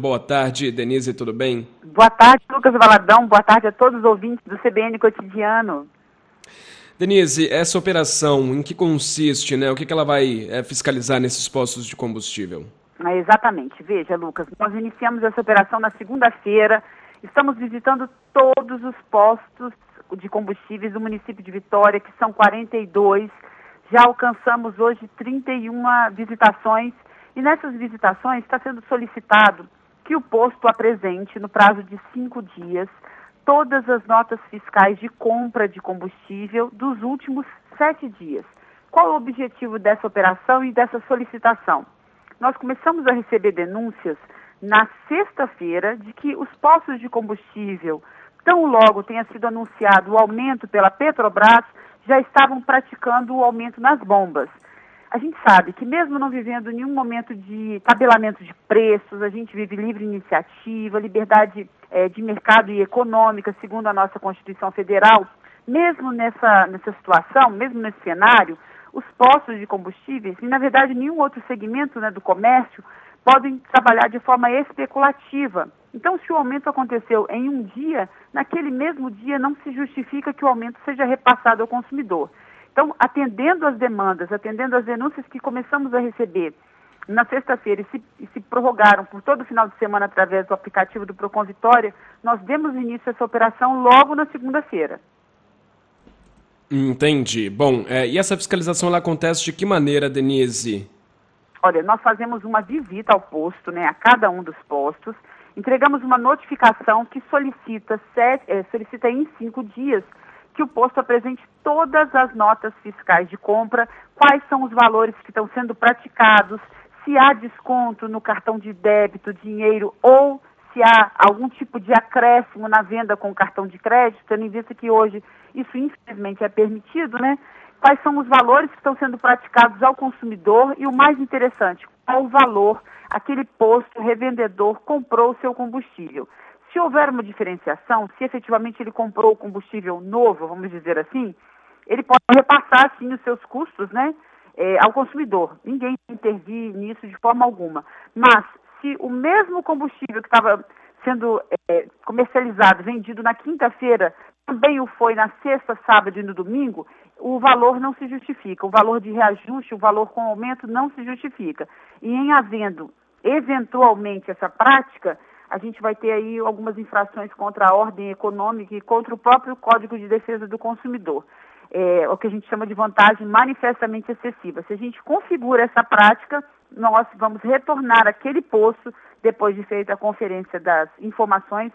Boa tarde, Denise, tudo bem? Boa tarde, Lucas Valadão. Boa tarde a todos os ouvintes do CBN Cotidiano. Denise, essa operação, em que consiste, né? O que, que ela vai é, fiscalizar nesses postos de combustível? É, exatamente. Veja, Lucas, nós iniciamos essa operação na segunda-feira. Estamos visitando todos os postos de combustíveis do município de Vitória, que são 42. Já alcançamos hoje 31 visitações. E nessas visitações está sendo solicitado que o posto apresente, no prazo de cinco dias, todas as notas fiscais de compra de combustível dos últimos sete dias. Qual o objetivo dessa operação e dessa solicitação? Nós começamos a receber denúncias na sexta-feira de que os postos de combustível, tão logo tenha sido anunciado o aumento pela Petrobras, já estavam praticando o aumento nas bombas. A gente sabe que mesmo não vivendo nenhum momento de tabelamento de preços, a gente vive livre iniciativa, liberdade é, de mercado e econômica, segundo a nossa Constituição Federal. Mesmo nessa, nessa situação, mesmo nesse cenário, os postos de combustíveis, e na verdade nenhum outro segmento né, do comércio, podem trabalhar de forma especulativa. Então, se o aumento aconteceu em um dia, naquele mesmo dia não se justifica que o aumento seja repassado ao consumidor. Então, atendendo às demandas, atendendo às denúncias que começamos a receber na sexta-feira e se, e se, prorrogaram por todo o final de semana através do aplicativo do Procon Vitória, nós demos início a essa operação logo na segunda-feira. Entendi. Bom, é, e essa fiscalização ela acontece de que maneira, Denise? Olha, nós fazemos uma visita ao posto, né, a cada um dos postos, entregamos uma notificação que solicita, sete, é, solicita em cinco dias que o posto apresente todas as notas fiscais de compra, quais são os valores que estão sendo praticados, se há desconto no cartão de débito, dinheiro ou se há algum tipo de acréscimo na venda com cartão de crédito, tendo em vista que hoje isso infelizmente é permitido, né? Quais são os valores que estão sendo praticados ao consumidor e o mais interessante, qual o valor aquele posto revendedor comprou o seu combustível. Se houver uma diferenciação, se efetivamente ele comprou combustível novo, vamos dizer assim, ele pode repassar, sim, os seus custos, né, é, ao consumidor. Ninguém intervir nisso de forma alguma. Mas, se o mesmo combustível que estava sendo é, comercializado, vendido na quinta-feira, também o foi na sexta, sábado e no domingo, o valor não se justifica. O valor de reajuste, o valor com aumento não se justifica. E em havendo eventualmente essa prática, a gente vai ter aí algumas infrações contra a ordem econômica e contra o próprio Código de Defesa do Consumidor. É, o que a gente chama de vantagem manifestamente excessiva. Se a gente configura essa prática, nós vamos retornar aquele posto depois de feita a conferência das informações,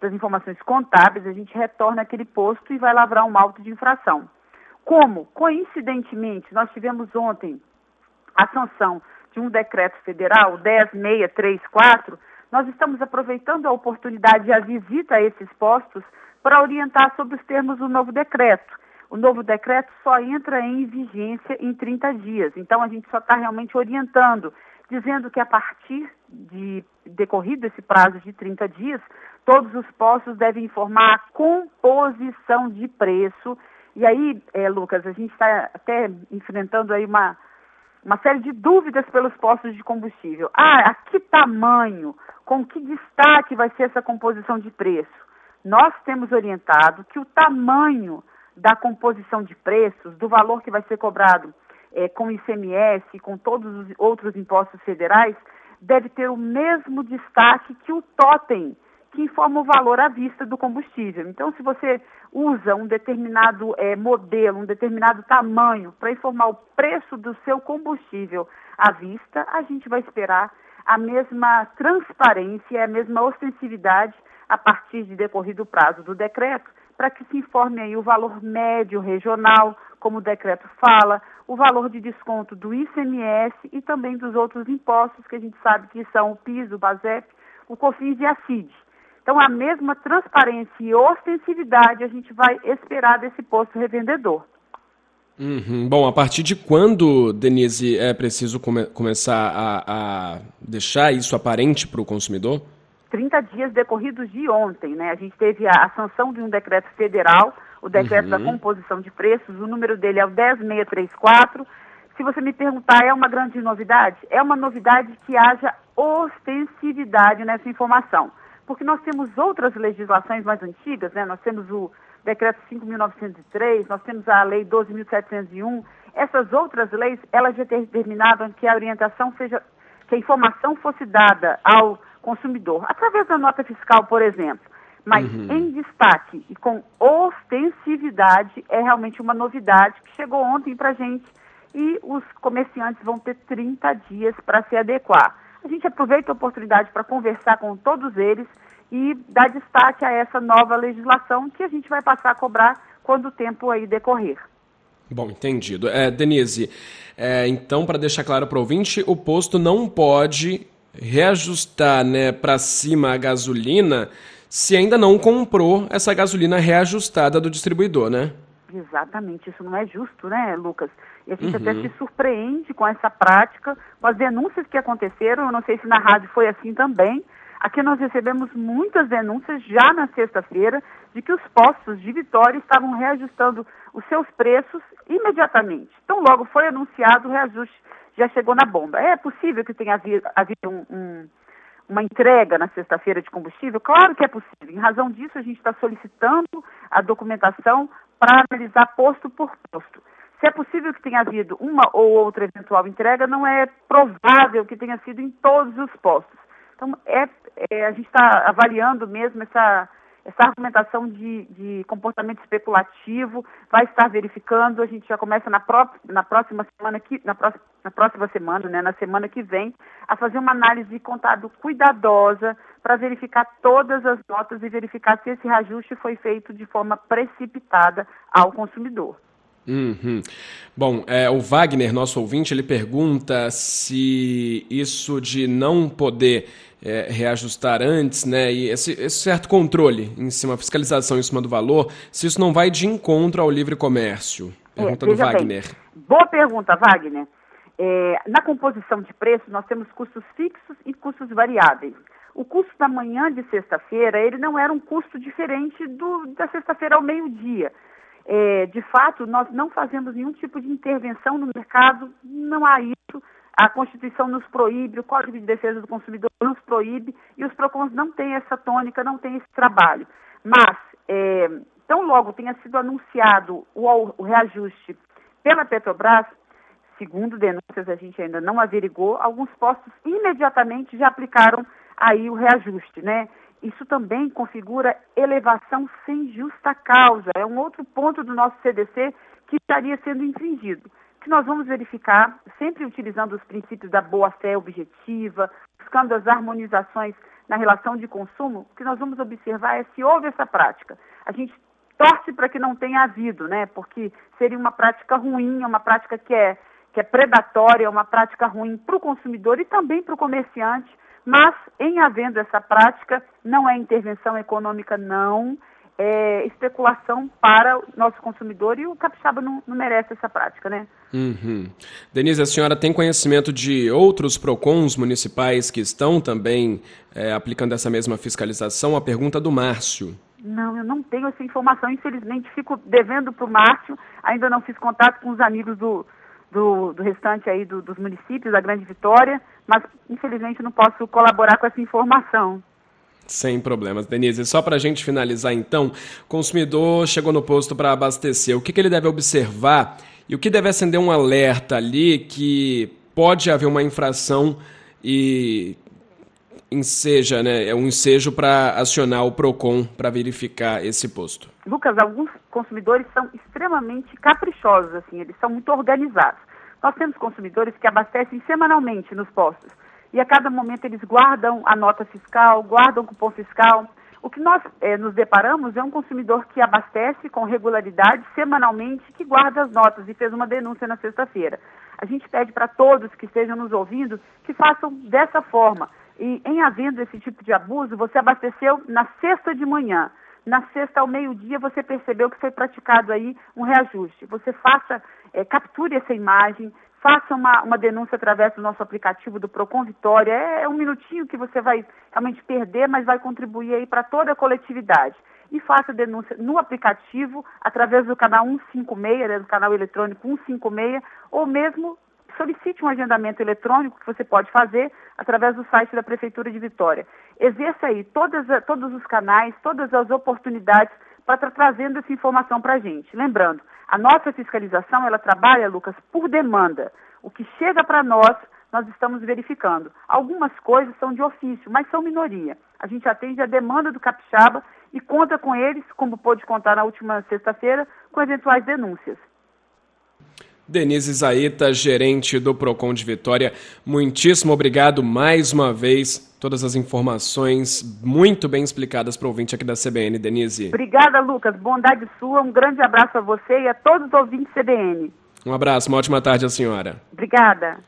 das informações contábeis, a gente retorna aquele posto e vai lavrar um auto de infração. Como, coincidentemente, nós tivemos ontem a sanção de um decreto federal, 10634, nós estamos aproveitando a oportunidade e a visita a esses postos para orientar sobre os termos do novo decreto. O novo decreto só entra em vigência em 30 dias. Então, a gente só está realmente orientando, dizendo que a partir de decorrido esse prazo de 30 dias, todos os postos devem informar a composição de preço. E aí, é, Lucas, a gente está até enfrentando aí uma, uma série de dúvidas pelos postos de combustível. Ah, a que tamanho? Com que destaque vai ser essa composição de preço? Nós temos orientado que o tamanho da composição de preços, do valor que vai ser cobrado é, com ICMS, com todos os outros impostos federais, deve ter o mesmo destaque que o totem que informa o valor à vista do combustível. Então, se você usa um determinado é, modelo, um determinado tamanho para informar o preço do seu combustível à vista, a gente vai esperar a mesma transparência, a mesma ostensividade a partir de decorrido o prazo do decreto, para que se informe aí o valor médio regional, como o decreto fala, o valor de desconto do ICMS e também dos outros impostos que a gente sabe que são o PIS, o BASEP, o COFINS e a CID. Então, a mesma transparência e ostensividade a gente vai esperar desse posto revendedor. Uhum. Bom, a partir de quando, Denise, é preciso come começar a, a, deixar isso aparente para o consumidor? 30 dias decorridos de ontem, né? A gente teve a, a sanção de um decreto federal, o decreto uhum. da composição de preços, o número dele é o 10634. Se você me perguntar, é uma grande novidade? É uma novidade que haja ostensividade nessa informação. Porque nós temos outras legislações mais antigas, né? Nós temos o Decreto 5.903, nós temos a Lei 12.701. Essas outras leis, elas já determinavam que a orientação seja, que a informação fosse dada ao consumidor, através da nota fiscal, por exemplo. Mas uhum. em destaque e com ostensividade é realmente uma novidade que chegou ontem para a gente e os comerciantes vão ter 30 dias para se adequar. A gente aproveita a oportunidade para conversar com todos eles e dar destaque a essa nova legislação que a gente vai passar a cobrar quando o tempo aí decorrer. Bom, entendido. É, Denise, é, então, para deixar claro para o ouvinte, o posto não pode reajustar né, para cima a gasolina se ainda não comprou essa gasolina reajustada do distribuidor, né? Exatamente, isso não é justo, né, Lucas? E a gente uhum. até se surpreende com essa prática, com as denúncias que aconteceram, eu não sei se na rádio foi assim também. Aqui nós recebemos muitas denúncias já na sexta-feira de que os postos de Vitória estavam reajustando os seus preços imediatamente. Então, logo foi anunciado o reajuste, já chegou na bomba. É possível que tenha havido, havido um, um uma entrega na sexta-feira de combustível? Claro que é possível. Em razão disso, a gente está solicitando a documentação para analisar posto por posto. Se é possível que tenha havido uma ou outra eventual entrega, não é provável que tenha sido em todos os postos. Então, é, é a gente está avaliando mesmo essa, essa argumentação de, de, comportamento especulativo vai estar verificando. A gente já começa na, pró na próxima semana, que, na, pró na próxima semana, né, na semana que vem, a fazer uma análise contábil cuidadosa para verificar todas as notas e verificar se esse reajuste foi feito de forma precipitada ao consumidor. Uhum. Bom, é, o Wagner, nosso ouvinte, ele pergunta se isso de não poder é, reajustar antes, né, e esse, esse, certo controle em cima, fiscalização em cima do valor, se isso não vai de encontro ao livre comércio. Pergunta é, do Wagner. Bem. Boa pergunta, Wagner. É, na composição de preços, nós temos custos fixos e custos variáveis. O custo da manhã de sexta-feira, ele não era um custo diferente do, da sexta-feira ao meio-dia. É, de fato, nós não fazemos nenhum tipo de intervenção no mercado, não há isso. A Constituição nos proíbe, o Código de Defesa do Consumidor nos proíbe, e os PROCONs não têm essa tônica, não têm esse trabalho. Mas, é, tão logo tenha sido anunciado o, o reajuste pela Petrobras, segundo denúncias a gente ainda não averigou, alguns postos imediatamente já aplicaram aí o reajuste, né? Isso também configura elevação sem justa causa. É um outro ponto do nosso CDC que estaria sendo infringido. Que nós vamos verificar, sempre utilizando os princípios da boa-fé objetiva, buscando as harmonizações na relação de consumo, o que nós vamos observar é se houve essa prática. A gente torce para que não tenha havido, né? Porque seria uma prática ruim, é uma prática que é, que é predatória, é uma prática ruim para o consumidor e também para o comerciante mas, em havendo essa prática, não é intervenção econômica, não, é especulação para o nosso consumidor e o capixaba não, não merece essa prática, né? Uhum. Denise, a senhora tem conhecimento de outros PROCONs municipais que estão também é, aplicando essa mesma fiscalização? A pergunta do Márcio. Não, eu não tenho essa informação, infelizmente fico devendo para o Márcio, ainda não fiz contato com os amigos do, do, do restante aí do, dos municípios, da Grande Vitória, mas infelizmente não posso colaborar com essa informação. Sem problemas. Denise, só para a gente finalizar então, o consumidor chegou no posto para abastecer, o que, que ele deve observar e o que deve acender um alerta ali que pode haver uma infração e enseja, né, é um ensejo para acionar o PROCON para verificar esse posto? Lucas, alguns consumidores são extremamente caprichosos, assim, eles são muito organizados. Nós temos consumidores que abastecem semanalmente nos postos e a cada momento eles guardam a nota fiscal, guardam o cupom fiscal. O que nós eh, nos deparamos é um consumidor que abastece com regularidade semanalmente, que guarda as notas e fez uma denúncia na sexta-feira. A gente pede para todos que estejam nos ouvindo que façam dessa forma. E em havendo esse tipo de abuso, você abasteceu na sexta de manhã. Na sexta ao meio-dia você percebeu que foi praticado aí um reajuste. Você faça, é, capture essa imagem, faça uma, uma denúncia através do nosso aplicativo do Procon Vitória. É, é um minutinho que você vai realmente perder, mas vai contribuir aí para toda a coletividade. E faça denúncia no aplicativo, através do canal 156, né, do canal eletrônico 156, ou mesmo solicite um agendamento eletrônico que você pode fazer através do site da Prefeitura de Vitória. Exerça aí todas, todos os canais, todas as oportunidades para estar trazendo essa informação para a gente. Lembrando, a nossa fiscalização, ela trabalha, Lucas, por demanda. O que chega para nós, nós estamos verificando. Algumas coisas são de ofício, mas são minoria. A gente atende a demanda do capixaba e conta com eles, como pôde contar na última sexta-feira, com eventuais denúncias. Denise Zaita, gerente do Procon de Vitória, muitíssimo obrigado mais uma vez. Todas as informações muito bem explicadas para o ouvinte aqui da CBN, Denise. Obrigada, Lucas. Bondade sua. Um grande abraço a você e a todos os ouvintes CBN. Um abraço, uma ótima tarde à senhora. Obrigada.